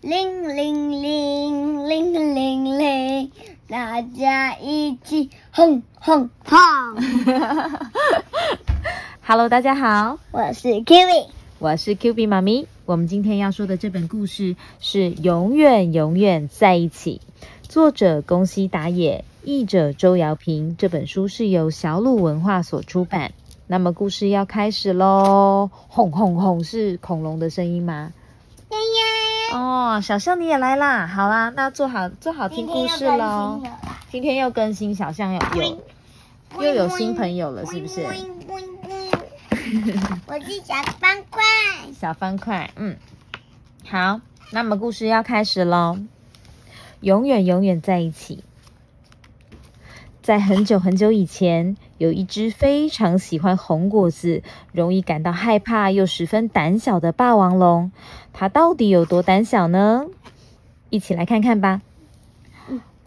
铃铃铃铃铃铃，大家一起轰轰轰！Hello，大家好，我是 Kiwi，我是 Q B 妈咪。我们今天要说的这本故事是《永远永远在一起》，作者宫西达也，译者周瑶平。这本书是由小鲁文化所出版。那么故事要开始喽！轰轰轰，是恐龙的声音吗？呀呀，哦，小象你也来啦！好啦，那做好做好听故事喽。今天又更新，小象有有又有新朋友了，是不是？我是小方块。小方块，嗯，好，那么故事要开始喽。永远永远在一起。在很久很久以前，有一只非常喜欢红果子、容易感到害怕又十分胆小的霸王龙。它到底有多胆小呢？一起来看看吧。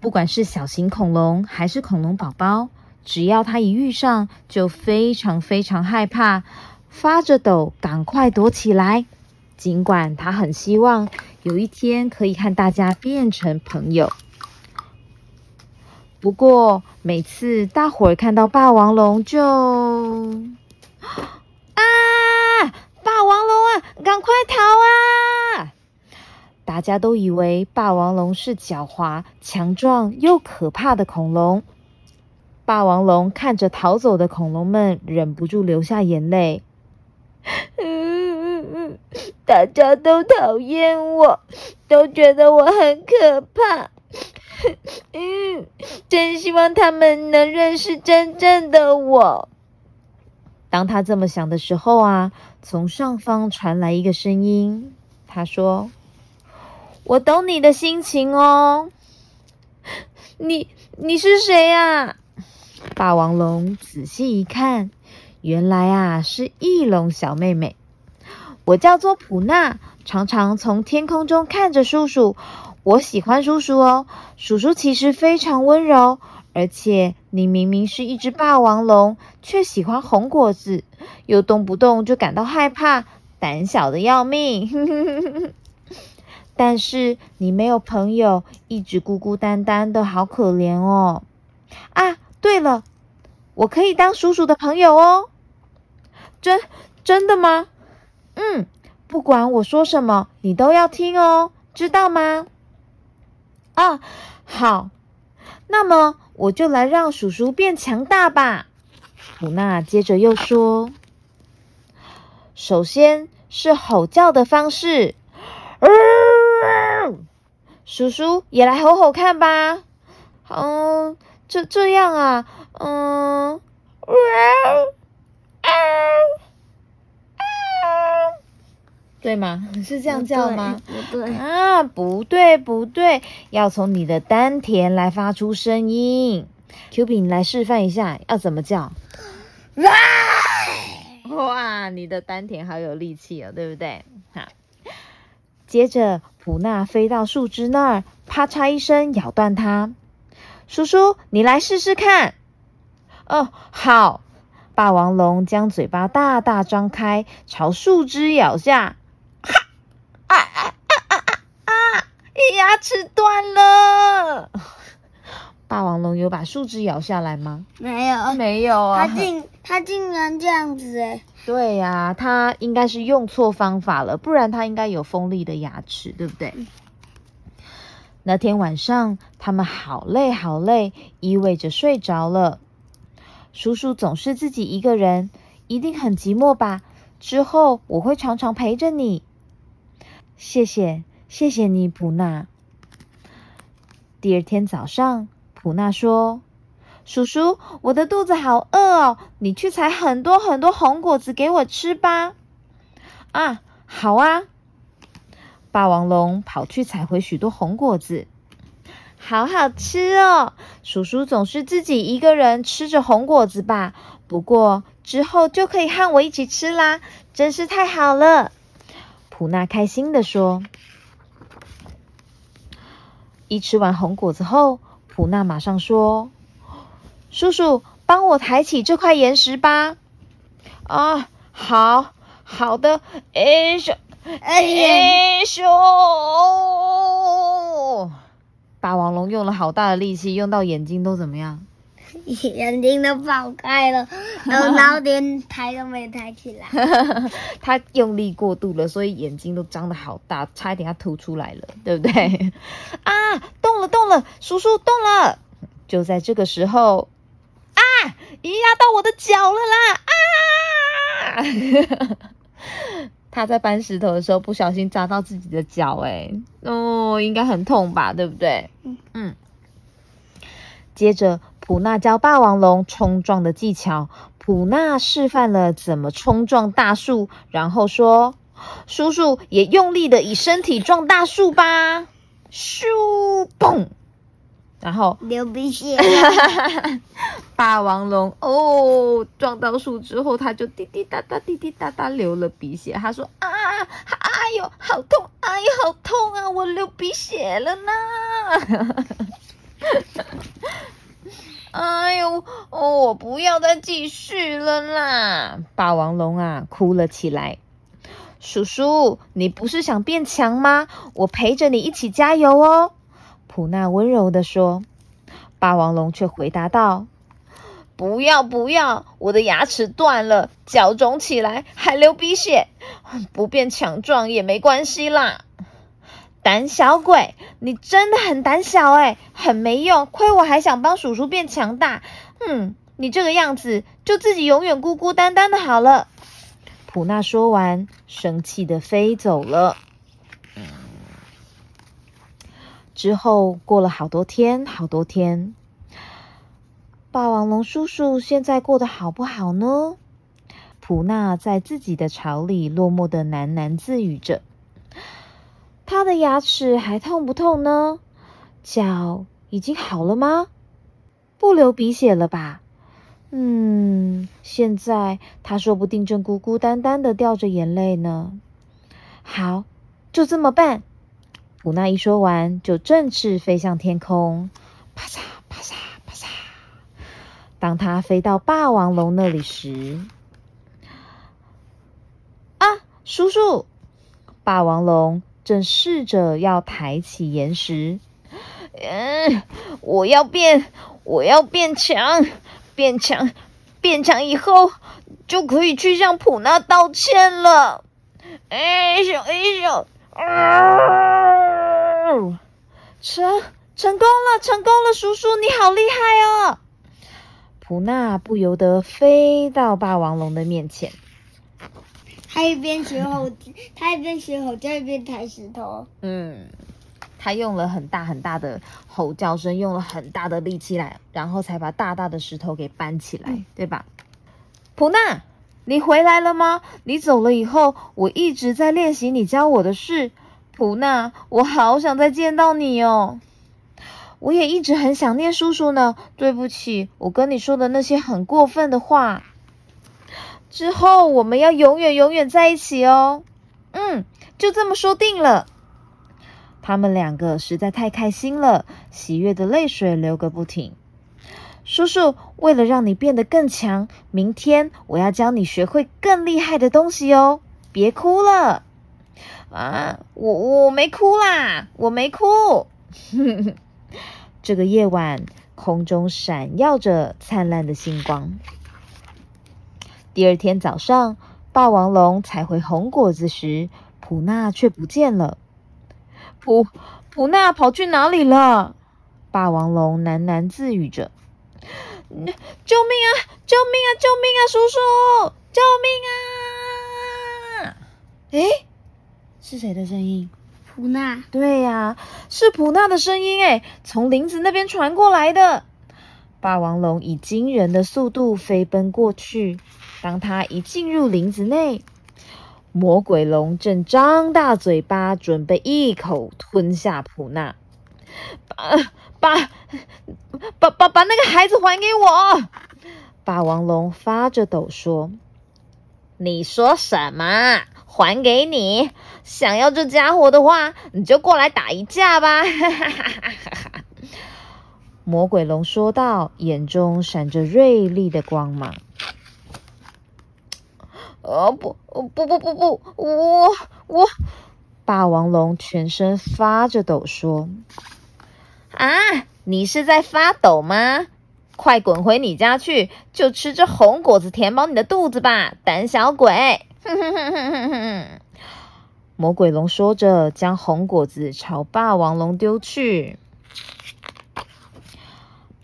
不管是小型恐龙还是恐龙宝宝，只要它一遇上，就非常非常害怕，发着抖，赶快躲起来。尽管它很希望有一天可以和大家变成朋友。不过，每次大伙儿看到霸王龙就 啊，霸王龙啊，赶快逃啊！大家都以为霸王龙是狡猾、强壮又可怕的恐龙。霸王龙看着逃走的恐龙们，忍不住流下眼泪。嗯，大家都讨厌我，都觉得我很可怕。嗯，真希望他们能认识真正的我。当他这么想的时候啊，从上方传来一个声音，他说：“我懂你的心情哦。你你是谁呀？”霸王龙仔细一看，原来啊是翼龙小妹妹。我叫做普娜，常常从天空中看着叔叔。我喜欢叔叔哦，叔叔其实非常温柔，而且你明明是一只霸王龙，却喜欢红果子，又动不动就感到害怕，胆小的要命。但是你没有朋友，一直孤孤单单的，好可怜哦。啊，对了，我可以当叔叔的朋友哦。真真的吗？嗯，不管我说什么，你都要听哦，知道吗？啊，好，那么我就来让叔叔变强大吧。普娜接着又说：“首先是吼叫的方式，呃、叔叔也来吼吼看吧。嗯，这这样啊，嗯，呃呃对吗？是这样叫吗？不对，啊，不对不对，要从你的丹田来发出声音。Q 比，你来示范一下要怎么叫？哇，你的丹田好有力气哦，对不对？好，接着普娜飞到树枝那儿，啪嚓一声咬断它。叔叔，你来试试看。哦，好。霸王龙将嘴巴大大张开，朝树枝咬下。啊啊啊啊啊啊！牙齿断了。霸王龙有把树枝咬下来吗？没有，没有啊。他竟他竟然这样子哎！对呀、啊，他应该是用错方法了，不然他应该有锋利的牙齿，对不对？那天晚上，他们好累好累，依偎着睡着了。叔叔总是自己一个人，一定很寂寞吧？之后我会常常陪着你。谢谢，谢谢你，普娜。第二天早上，普娜说：“叔叔，我的肚子好饿哦，你去采很多很多红果子给我吃吧。”啊，好啊！霸王龙跑去采回许多红果子，好好吃哦！叔叔总是自己一个人吃着红果子吧？不过之后就可以和我一起吃啦，真是太好了！普娜开心地说。一吃完红果子后，普纳马上说：“叔叔，帮我抬起这块岩石吧。”啊，好，好的，哎咻，哎咻！霸王龙用了好大的力气，用到眼睛都怎么样？眼睛都爆开了，然后然后连抬都没抬起来。他用力过度了，所以眼睛都张得好大，差一点要凸出来了，对不对？啊，动了动了，叔叔动了！就在这个时候，啊，一压到我的脚了啦！啊！他在搬石头的时候不小心扎到自己的脚，哎，哦，应该很痛吧，对不对？嗯嗯。接着。普纳教霸王龙冲撞的技巧，普纳示范了怎么冲撞大树，然后说：“叔叔也用力的以身体撞大树吧！”咻嘣，然后流鼻血。霸王龙哦，撞到树之后，他就滴滴答答、滴滴答答流了鼻血。他说：“啊，哎呦，好痛！哎呦，好痛啊！我流鼻血了呢！” 哎呦，哦，我不要再继续了啦！霸王龙啊，哭了起来。叔叔，你不是想变强吗？我陪着你一起加油哦。普娜温柔的说。霸王龙却回答道：“不要不要，我的牙齿断了，脚肿起来，还流鼻血，不变强壮也没关系啦。”胆小鬼，你真的很胆小哎，很没用，亏我还想帮叔叔变强大。嗯，你这个样子，就自己永远孤孤单单的好了。普娜说完，生气的飞走了。之后过了好多天，好多天，霸王龙叔叔现在过得好不好呢？普娜在自己的巢里落寞的喃喃自语着。他的牙齿还痛不痛呢？脚已经好了吗？不流鼻血了吧？嗯，现在他说不定正孤孤单单的掉着眼泪呢。好，就这么办。古娜一说完，就振翅飞向天空，啪嚓啪嚓啪嚓。当他飞到霸王龙那里时，啊，叔叔，霸王龙。正试着要抬起岩石，嗯，我要变，我要变强，变强，变强以后就可以去向普娜道歉了。哎呦哎呦，成成功了，成功了，叔叔你好厉害哦！普娜不由得飞到霸王龙的面前。他一边学吼，他一边学吼叫，一边抬石头。嗯，他用了很大很大的吼叫声，用了很大的力气来，然后才把大大的石头给搬起来，对吧？普娜，你回来了吗？你走了以后，我一直在练习你教我的事。普娜，我好想再见到你哦！我也一直很想念叔叔呢。对不起，我跟你说的那些很过分的话。之后我们要永远永远在一起哦，嗯，就这么说定了。他们两个实在太开心了，喜悦的泪水流个不停。叔叔，为了让你变得更强，明天我要教你学会更厉害的东西哦。别哭了啊，我我没哭啦，我没哭。这个夜晚，空中闪耀着灿烂的星光。第二天早上，霸王龙采回红果子时，普娜却不见了。普普娜跑去哪里了？霸王龙喃喃自语着：“救命啊！救命啊！救命啊！叔叔，救命啊！”诶，是谁的声音？普娜。对呀，是普娜的声音诶，从林子那边传过来的。霸王龙以惊人的速度飞奔过去。当他一进入林子内，魔鬼龙正张大嘴巴，准备一口吞下普娜。把把把把把那个孩子还给我！霸王龙发着抖说：“你说什么？还给你？想要这家伙的话，你就过来打一架吧！” 魔鬼龙说道，眼中闪着锐利的光芒。哦不，不不不不，我我霸王龙全身发着抖说：“啊，你是在发抖吗？快滚回你家去，就吃这红果子填饱你的肚子吧，胆小鬼！哼哼哼哼哼哼。魔鬼龙说着，将红果子朝霸王龙丢去。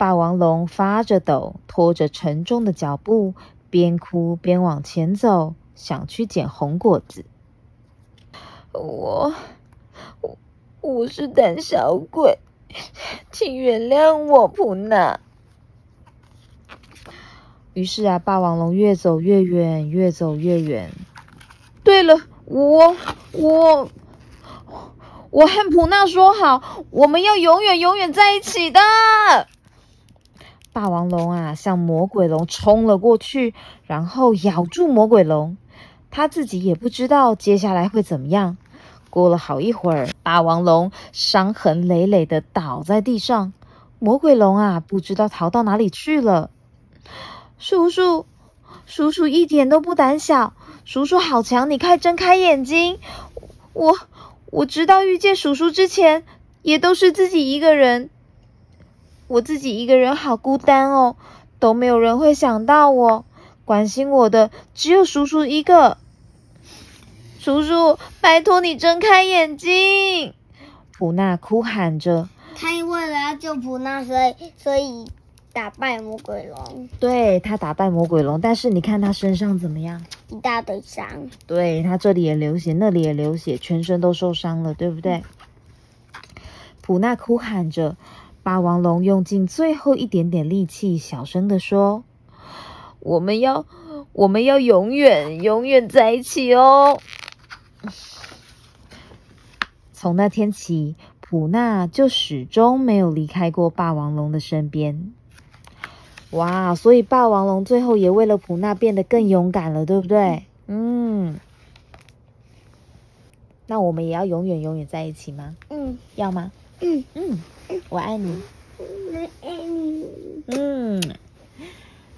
霸王龙发着抖，拖着沉重的脚步，边哭边往前走，想去捡红果子。我，我，我是胆小鬼，请原谅我，普娜。于是啊，霸王龙越走越远，越走越远。对了，我，我，我和普娜说好，我们要永远永远在一起的。霸王龙啊，向魔鬼龙冲了过去，然后咬住魔鬼龙。他自己也不知道接下来会怎么样。过了好一会儿，霸王龙伤痕累累的倒在地上。魔鬼龙啊，不知道逃到哪里去了。叔叔，叔叔一点都不胆小，叔叔好强！你快睁开眼睛。我我知道遇见叔叔之前，也都是自己一个人。我自己一个人好孤单哦，都没有人会想到我，关心我的只有叔叔一个。叔叔，拜托你睁开眼睛！普娜哭喊着。他因为了要救普娜，所以所以打败魔鬼龙。对他打败魔鬼龙，但是你看他身上怎么样？一大堆伤。对他这里也流血，那里也流血，全身都受伤了，对不对？普娜哭喊着。霸王龙用尽最后一点点力气，小声的说：“我们要，我们要永远永远在一起哦。”从那天起，普娜就始终没有离开过霸王龙的身边。哇，所以霸王龙最后也为了普娜变得更勇敢了，对不对？嗯。那我们也要永远永远在一起吗？嗯。要吗？嗯嗯。我爱你，我爱你。嗯，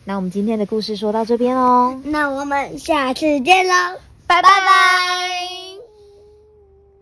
那我们今天的故事说到这边哦，那我们下次见喽，拜拜拜。